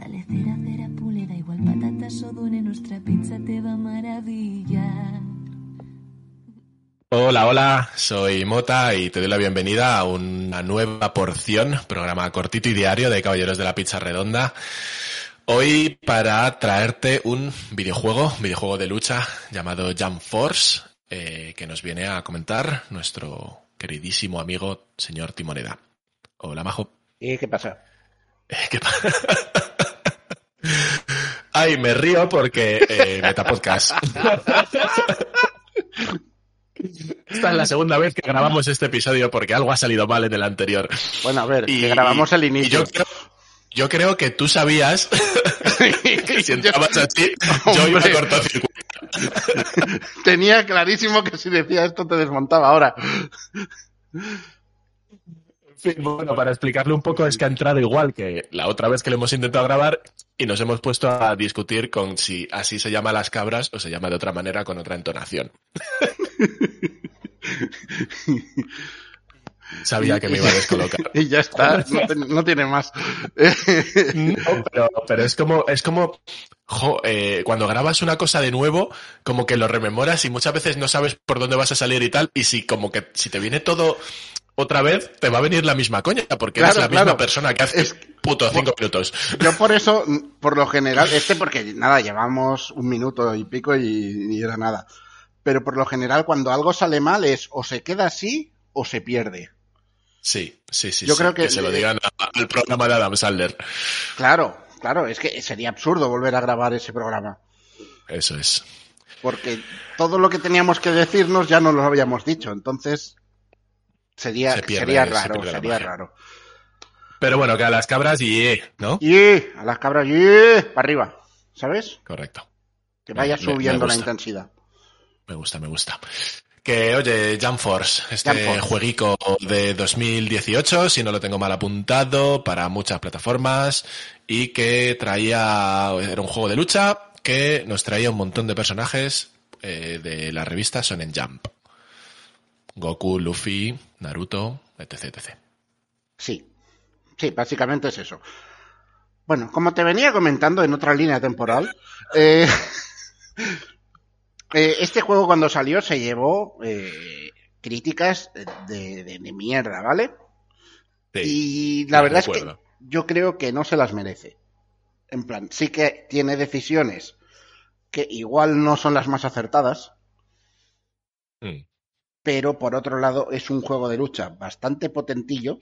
Dale cera, cera, pule, da igual patatas o dune, nuestra pizza te va a maravillar. Hola, hola, soy Mota y te doy la bienvenida a una nueva porción, programa cortito y diario de Caballeros de la Pizza Redonda. Hoy para traerte un videojuego, un videojuego de lucha llamado Jump Force, eh, que nos viene a comentar nuestro queridísimo amigo señor Timoneda. Hola, Majo. ¿Y qué pasa? Eh, ¿Qué pasa? Ay, me río porque eh, Metapodcast. Esta es la segunda vez que grabamos este episodio porque algo ha salido mal en el anterior. Bueno, a ver, que grabamos el y inicio. yo, creo, yo creo que tú sabías que si entrabas así, yo iba a cortocircuito. Tenía clarísimo que si decía esto te desmontaba ahora. Bueno, para explicarle un poco es que ha entrado igual que la otra vez que lo hemos intentado grabar y nos hemos puesto a discutir con si así se llama las cabras o se llama de otra manera con otra entonación. Sabía que me iba a descolocar. Y ya está, no, te- no tiene más. No, pero, pero es como, es como, jo, eh, cuando grabas una cosa de nuevo, como que lo rememoras y muchas veces no sabes por dónde vas a salir y tal, y si como que si te viene todo otra vez, te va a venir la misma coña, porque eres Claro, la misma persona que hace Es- puto cinco minutos. Yo por eso, por lo general, este porque nada, llevamos un minuto y pico y, y era nada. Pero por lo general, cuando algo sale mal es o se queda así o se pierde. Sí, sí, sí. Yo sí, creo que- se lo digan a- al programa de Adam Sandler. Claro, claro, es que sería absurdo volver a grabar ese programa. Eso es. Porque todo lo que teníamos que decirnos ya no lo habíamos dicho. Entonces, sería, Se pierde- sería se raro, sería raro. Pero bueno, que a las cabras y, eh, ¿no? Y a las cabras, y para arriba, ¿sabes? Correcto. Que vaya Me- me- me subiendo la intensidad. Me gusta, me gusta. Que, oye, Jump Force, este Jump Force. jueguico de 2018, si no lo tengo mal apuntado, para muchas plataformas, y que traía, era un juego de lucha que nos traía un montón de personajes eh, de la revista Sonen Jump. Goku, Luffy, Naruto, etc, etc. Sí, sí, básicamente es eso. Bueno, como te venía comentando en otra línea temporal, eh, eh, este juego cuando salió se llevó eh, críticas de, de- de mierda, ¿vale? Sí, y la verdad es que yo creo que no se las merece. En plan, sí que tiene decisiones que igual no son las más acertadas, Mm. Pero por otro lado es un juego de lucha bastante potentillo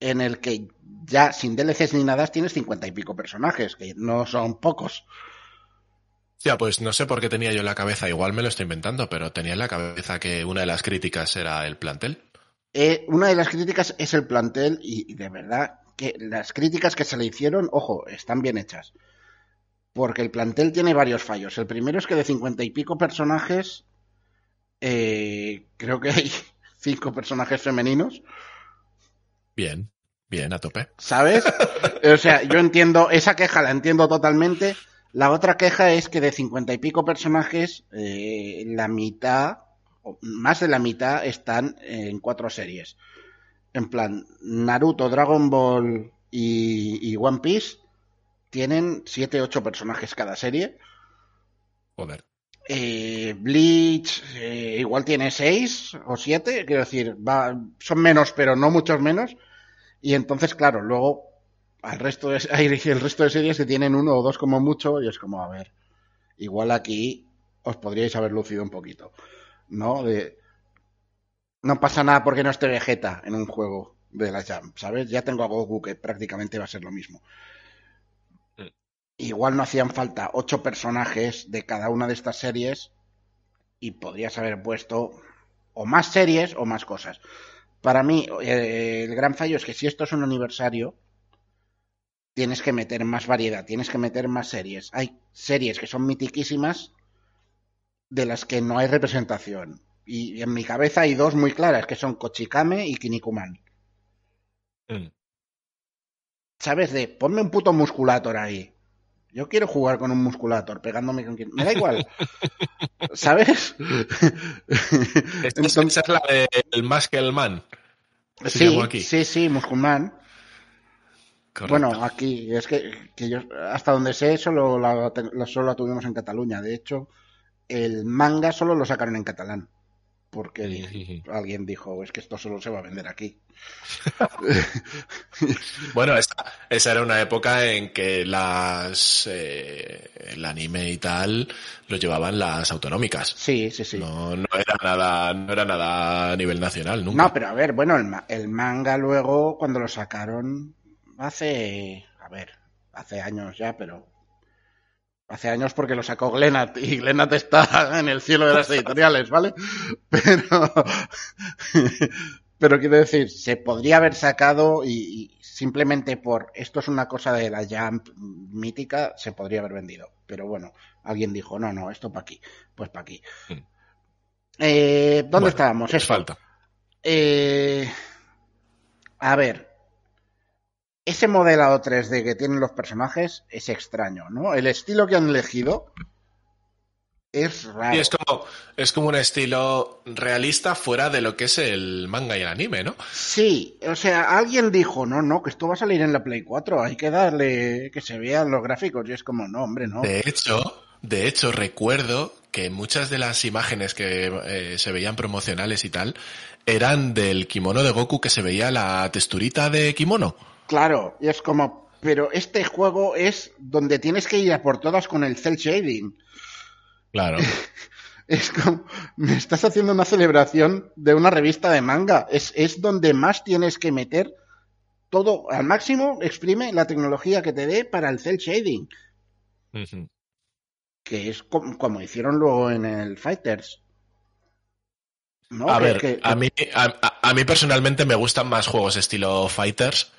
en el que ya sin DLCs ni nada tienes cincuenta y pico personajes, que no son pocos. Ya, pues no sé por qué tenía yo en la cabeza, igual me lo estoy inventando, pero tenía en la cabeza que una de las críticas era el plantel. Eh, una de las críticas es el plantel y, y de verdad que las críticas que se le hicieron, ojo, están bien hechas. Porque el plantel tiene varios fallos. El primero es que de cincuenta y pico personajes, eh, creo que hay cinco personajes femeninos. Bien, bien, a tope. ¿Sabes? O sea, yo entiendo, esa queja la entiendo totalmente. La otra queja es que de cincuenta y pico personajes, eh, la mitad, o más de la mitad, están en cuatro series. En plan, Naruto, Dragon Ball y, y One Piece tienen siete, ocho personajes cada serie. Joder. Eh, Bleach eh, igual tiene seis o siete, quiero decir, va, son menos, pero no muchos menos. Y entonces, claro, luego al resto de, el resto de series que tienen uno o dos como mucho, y es como, a ver, igual aquí os podríais haber lucido un poquito, ¿no? De, no pasa nada porque no esté Vegeta en un juego de la Jam, ¿sabes? Ya tengo a Goku que prácticamente va a ser lo mismo. Igual no hacían falta ocho personajes de cada una de estas series y podrías haber puesto o más series o más cosas. Para mí, eh, el gran fallo es que si esto es un aniversario, tienes que meter más variedad, tienes que meter más series. Hay series que son mitiquísimas de las que no hay representación. Y en mi cabeza hay dos muy claras, que son Kochikame y Kinikuman. Mm. ¿Sabes? De ponme un puto musculator ahí. Yo quiero jugar con un musculator, pegándome con quien. Me da igual. ¿Sabes? Esta es- esa es la del más que el man. Sí, aquí. sí, sí, Musculman. Correcto. Bueno, aquí es que, que yo hasta donde sé solo la, la- solo la tuvimos en Cataluña. De hecho, el manga solo lo sacaron en catalán. Porque alguien dijo, es que esto solo se va a vender aquí. Bueno, esa, esa era una época en que las eh, el anime y tal lo llevaban las autonómicas. Sí, sí, sí. No, no era nada, no era nada a nivel nacional, nunca. No, pero a ver, bueno, el, el manga luego, cuando lo sacaron, hace, a ver, hace años ya, pero hace años porque lo sacó Glenat y Glenat está en el cielo de las editoriales, ¿vale? Pero, pero quiero decir, se podría haber sacado y, y simplemente por esto es una cosa de la Jump mítica, se podría haber vendido. Pero bueno, alguien dijo, no, no, esto para aquí, pues para aquí. Mm. Eh, ¿Dónde Bueno, estábamos? es falta. Eh, a ver, ese modelado 3D que tienen los personajes es extraño, ¿no? El estilo que han elegido es raro. Y es como, es como un estilo realista fuera de lo que es el manga y el anime, ¿no? Sí, o sea, alguien dijo, no, no, que esto va a salir en la Play 4, hay que darle que se vean los gráficos. Y es como, no, hombre, no. De hecho, de hecho, recuerdo que muchas de las imágenes que eh, se veían promocionales y tal eran del kimono de Goku que se veía la texturita de kimono. Claro, y es como, pero este juego es donde tienes que ir a por todas con el cel shading. Claro. Es como, me estás haciendo una celebración de una revista de manga. Es, es donde más tienes que meter todo al máximo, exprime la tecnología que te dé para el cel shading, que es com- como hicieron luego en el Fighters. ¿No? A Que- ver, que- a mí, a- a mí personalmente me gustan más juegos estilo Fighters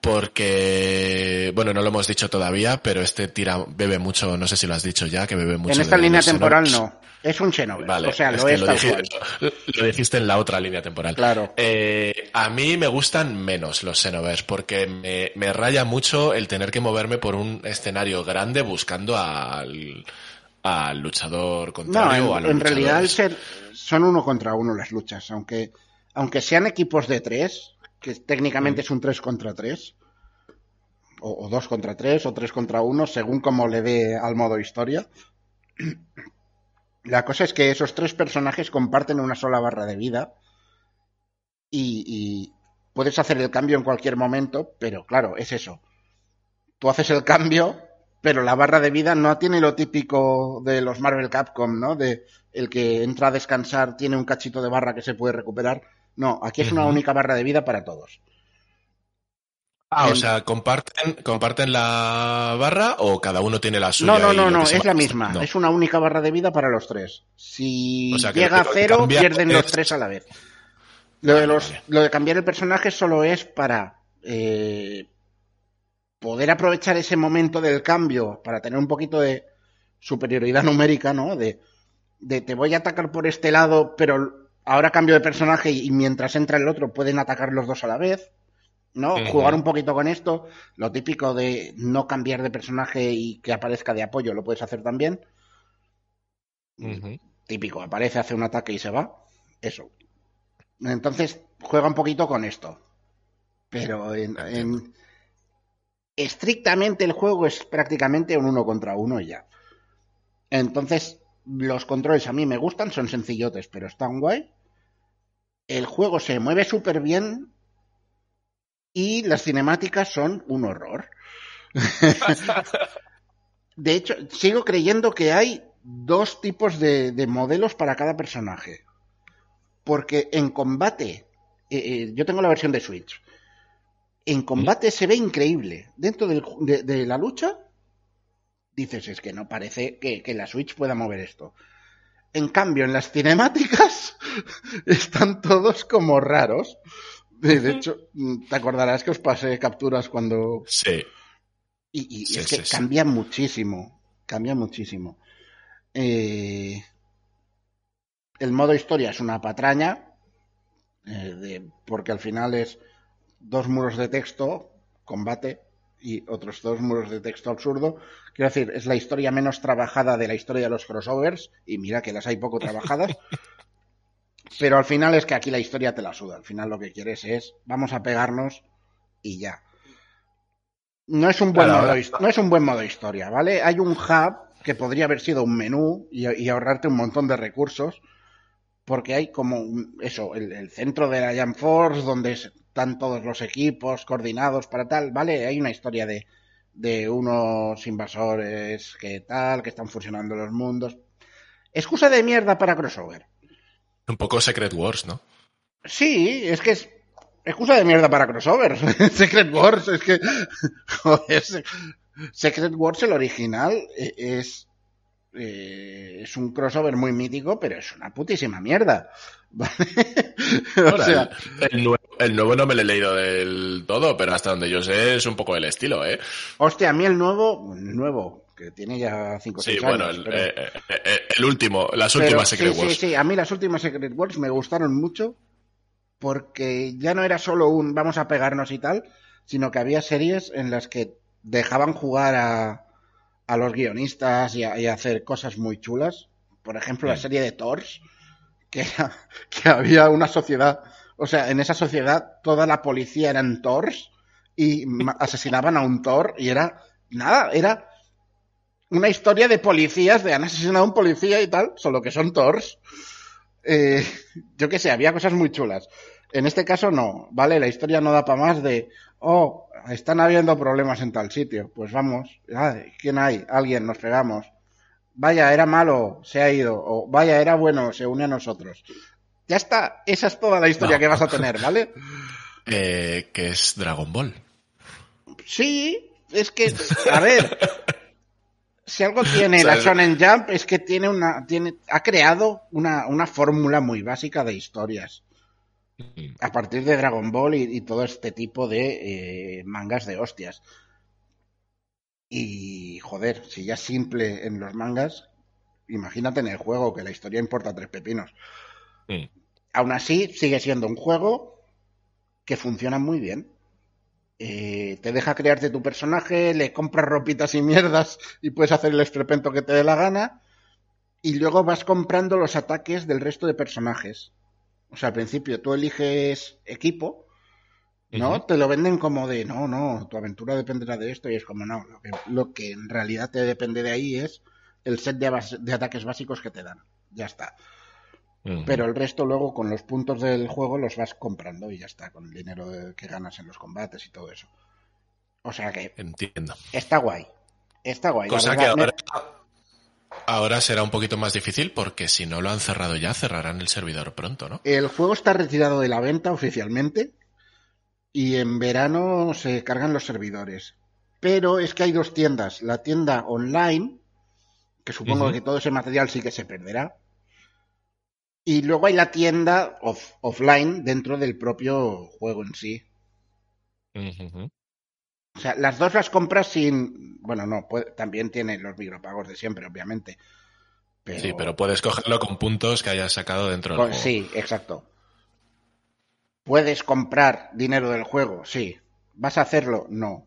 porque, bueno, no lo hemos dicho todavía, pero este tira, bebe mucho, no sé si lo has dicho ya, que bebe mucho. en esta de línea temporal no. Es un Xenoverse. Vale, o sea, lo es lo, lo dijiste en la otra línea temporal. Claro. Eh, a mí me gustan menos los Xenoverse porque me, me raya mucho el tener que moverme por un escenario grande buscando al, al luchador No, contrario o a en, los en realidad luchadores. ser- son uno contra uno las luchas, aunque, aunque sean equipos de tres, que técnicamente es un tres contra tres, o, o dos contra tres, o tres contra uno, según como le dé al modo historia. La cosa es que esos tres personajes comparten una sola barra de vida y, y puedes hacer el cambio en cualquier momento, pero claro, es eso. Tú haces el cambio, pero la barra de vida no tiene lo típico de los Marvel Capcom, ¿no? De el que entra a descansar tiene un cachito de barra que se puede recuperar. No, aquí es una única barra de vida para todos. Ah, o sea, ¿comparten, ¿comparten la barra o cada uno tiene la suya? No, no, no, no, es la misma. No. Es una única barra de vida para los tres. Si O sea, que llega a cero, pierden los es- tres a la vez. Lo de, los, lo de cambiar el personaje solo es para eh, poder aprovechar ese momento del cambio para tener un poquito de superioridad numérica, ¿no? De, de te voy a atacar por este lado, pero ahora cambio de personaje y, mientras entra el otro pueden atacar los dos a la vez. ¿No? Jugar un poquito con esto. Lo típico de no cambiar de personaje y que aparezca de apoyo, lo puedes hacer también. Típico, aparece, hace un ataque y se va. Eso. Entonces, juega un poquito con esto. Pero en, en- estrictamente el juego es prácticamente un uno contra uno y ya. Entonces, Los controles a mí me gustan, son sencillotes, pero están guay. El juego se mueve súper bien y las cinemáticas son un horror. de hecho, sigo creyendo que hay dos tipos de, de modelos para cada personaje. Porque en combate, eh, eh, yo tengo la versión de Switch, en combate se ve increíble. Dentro del- de, de la lucha, dices, es que no parece que, que la Switch pueda mover esto. En cambio, en las cinemáticas están todos como raros. De, hecho, mm, te acordarás que os pasé capturas cuando... Sí. Y, y Sí, es que sí, sí. cambia muchísimo. Cambia muchísimo. Eh, El modo historia es una patraña. eh, de- porque al final es dos muros de texto, combate, y otros dos muros de texto absurdo. Quiero decir, es la historia menos trabajada de la historia de los crossovers, y mira que las hay poco trabajadas. Pero al final es que aquí la historia te la suda. Al final lo que quieres es, vamos a pegarnos y ya. No es un buen, Claro, modo, no es un buen modo historia, ¿vale? Hay un hub que podría haber sido un menú y, y ahorrarte un montón de recursos, porque hay como un- eso, el, el centro de la Jam Force, donde están todos los equipos coordinados para tal, ¿vale? Hay una historia de, de unos invasores que tal, que están fusionando los mundos. Excusa de mierda para crossover. Un poco Secret Wars, ¿no? Sí, es que es excusa de mierda para crossover. Secret Wars, es que. Joder, Se- Secret Wars, el original, eh, es. eh, es un crossover muy mítico, pero es una putísima mierda. ¿Vale? o sea, el, el nuevo, el nuevo no me lo he leído del todo, pero hasta donde yo sé es un poco el estilo, ¿eh? hostia, a mí el nuevo. El nuevo, que tiene ya 5 o Sí, 6 bueno, años. el, pero- eh, eh, eh, el último, las Pero últimas sí, Secret sí, Wars. Sí, a mí las últimas Secret Wars me gustaron mucho porque ya no era solo un vamos a pegarnos y tal, sino que había series en las que dejaban jugar a, a los guionistas y a, y a hacer cosas muy chulas. Por ejemplo, la Mm. serie de Thors, que, que había una sociedad, o sea, en esa sociedad toda la policía eran Thors y asesinaban a un Thor y era nada, era una historia de policías, de han asesinado a un policía y tal, solo que son Thors. Eh, yo qué sé, había cosas muy chulas. En este caso no, ¿vale? La historia no da para más de, oh, están habiendo problemas en tal sitio. Pues vamos, ay, ¿quién hay? Alguien, nos pegamos. Vaya, era malo, se ha ido. O vaya, era bueno, se une a nosotros. Ya está, esa es toda la historia No. que vas a tener, ¿vale? Eh, que es Dragon Ball. Sí, es que, a ver, si algo tiene la Shonen Jump es que tiene una, tiene, ha creado una, una fórmula muy básica de historias. A partir de Dragon Ball y, y todo este tipo de eh, mangas de hostias. Y, joder, si ya es simple en los mangas, imagínate en el juego que la historia importa tres pepinos. Mm. Aún así, sigue siendo un juego que funciona muy bien. Eh, te deja crearte tu personaje, le compras ropitas y mierdas y puedes hacer el estrepento que te dé la gana. Y luego vas comprando los ataques del resto de personajes. O sea, al principio tú eliges equipo, ¿no? Te lo venden como de, no, no, tu aventura dependerá de esto. Y es como, no, lo que, lo que en realidad te depende de ahí es el set de, de ataques básicos que te dan. Ya está. Pero el resto luego con los puntos del juego los vas comprando y ya está, con el dinero que ganas en los combates y todo eso. O sea que Entiendo. está guay. Está guay. Cosa que me- ahora, ahora será un poquito más difícil porque si no lo han cerrado ya, cerrarán el servidor pronto, ¿no? El juego está retirado de la venta oficialmente y en verano se cargan los servidores. Pero es que hay dos tiendas. La tienda online, que supongo que todo ese material sí que se perderá. Y luego hay la tienda off- offline dentro del propio juego en sí. O sea, las dos las compras sin. Bueno, no, puede- también tiene los micropagos de siempre, obviamente. Pero... Sí, pero puedes cogerlo con puntos que hayas sacado dentro del Pues juego. sí, exacto. ¿Puedes comprar dinero del juego? Sí. ¿Vas a hacerlo? No.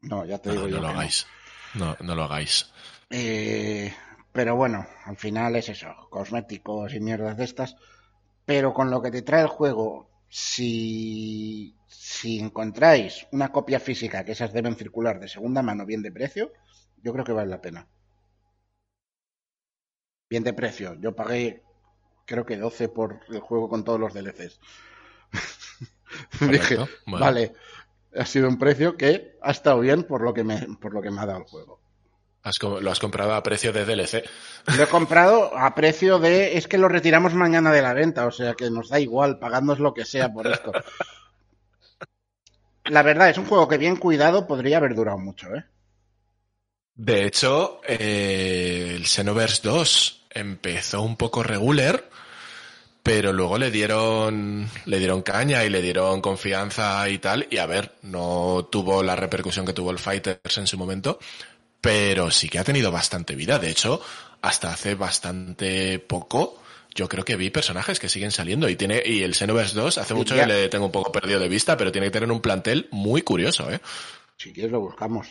No, ya te No, digo no yo lo no. hagáis. No, no lo hagáis. Eh, pero bueno, al final es eso, cosméticos y mierdas de estas. Pero con lo que te trae el juego, si, si encontráis una copia física, que esas deben circular de segunda mano bien de precio, yo creo que vale la pena. bien de precio. Yo pagué, creo que 12 por el juego con todos los DLCs. Dije, bueno. vale, ha sido un precio que ha estado bien por lo que me, por lo que me ha dado el juego. Has lo has comprado a precio de DLC. Lo he comprado a precio de. Es que lo retiramos mañana de la venta, o sea que nos da igual, pagadnos lo que sea por esto. La verdad, es un juego que bien cuidado podría haber durado mucho, ¿eh? De hecho, eh, el Xenoverse 2 empezó un poco regular, pero luego le dieron, le dieron caña y le dieron confianza y tal. Y a ver, no tuvo la repercusión que tuvo el Fighters en su momento, pero sí que ha tenido bastante vida. De hecho, hasta hace bastante poco, yo creo que vi personajes que siguen saliendo y tiene, y el Xenoverse 2 hace mucho ya- que le tengo un poco perdido de vista, pero tiene que tener un plantel muy curioso, ¿eh? Si quieres lo buscamos.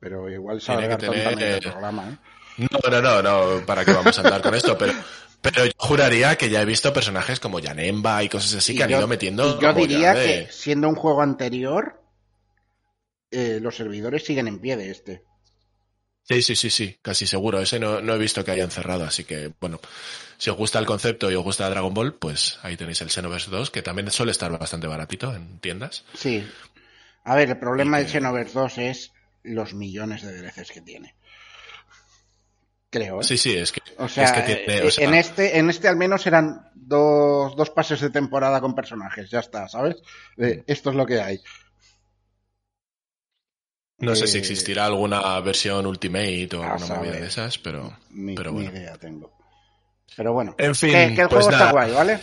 Pero igual Tiene que tener- el programa, ¿eh? No, no, no, no, ¿para qué vamos a andar con esto? Pero, pero yo juraría que ya he visto personajes como Janemba y cosas así Y que han yo- ido metiendo. yo diría de- que siendo un juego anterior, eh, los servidores siguen en pie de este. Sí, sí, sí, sí, casi seguro. Ese no, no he visto que hayan cerrado, así que, bueno, si os gusta el concepto y os gusta Dragon Ball, pues ahí tenéis el Xenoverse 2, que también suele estar bastante baratito en tiendas. Sí. A ver, el problema del que- Xenoverse 2 es los millones de DLCs que tiene. Creo, ¿eh? Sí, sí, es que, O sea, es que tiene, eh, o sea, en este, en este al menos eran dos, dos pases de temporada con personajes, ya está, ¿sabes? Eh, esto es lo que hay. No sé si eh, existirá alguna versión Ultimate o a alguna movida saber. de esas, pero, Ni, pero ni bueno. idea tengo. Pero bueno, En fin, que, que el pues juego nada. está guay, ¿vale?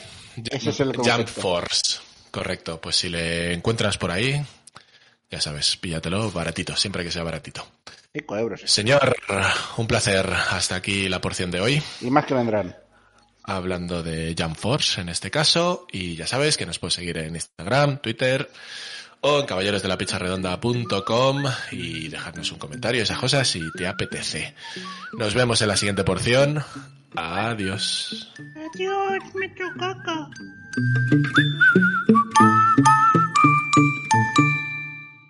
Ese es el Jump. Force. Correcto. Pues si le encuentras por ahí, ya sabes, píllatelo baratito, siempre que sea baratito. 5 euros. Señor, un placer. Hasta aquí la porción de hoy. Y más que vendrán. Hablando de Jump Force en este caso. Y ya sabes que nos puedes seguir en Instagram, Twitter o en caballerosdelapicharredonda.com y dejarnos un comentario, esas cosas, si te apetece. Nos vemos en la siguiente porción. Adiós. Adiós, caca.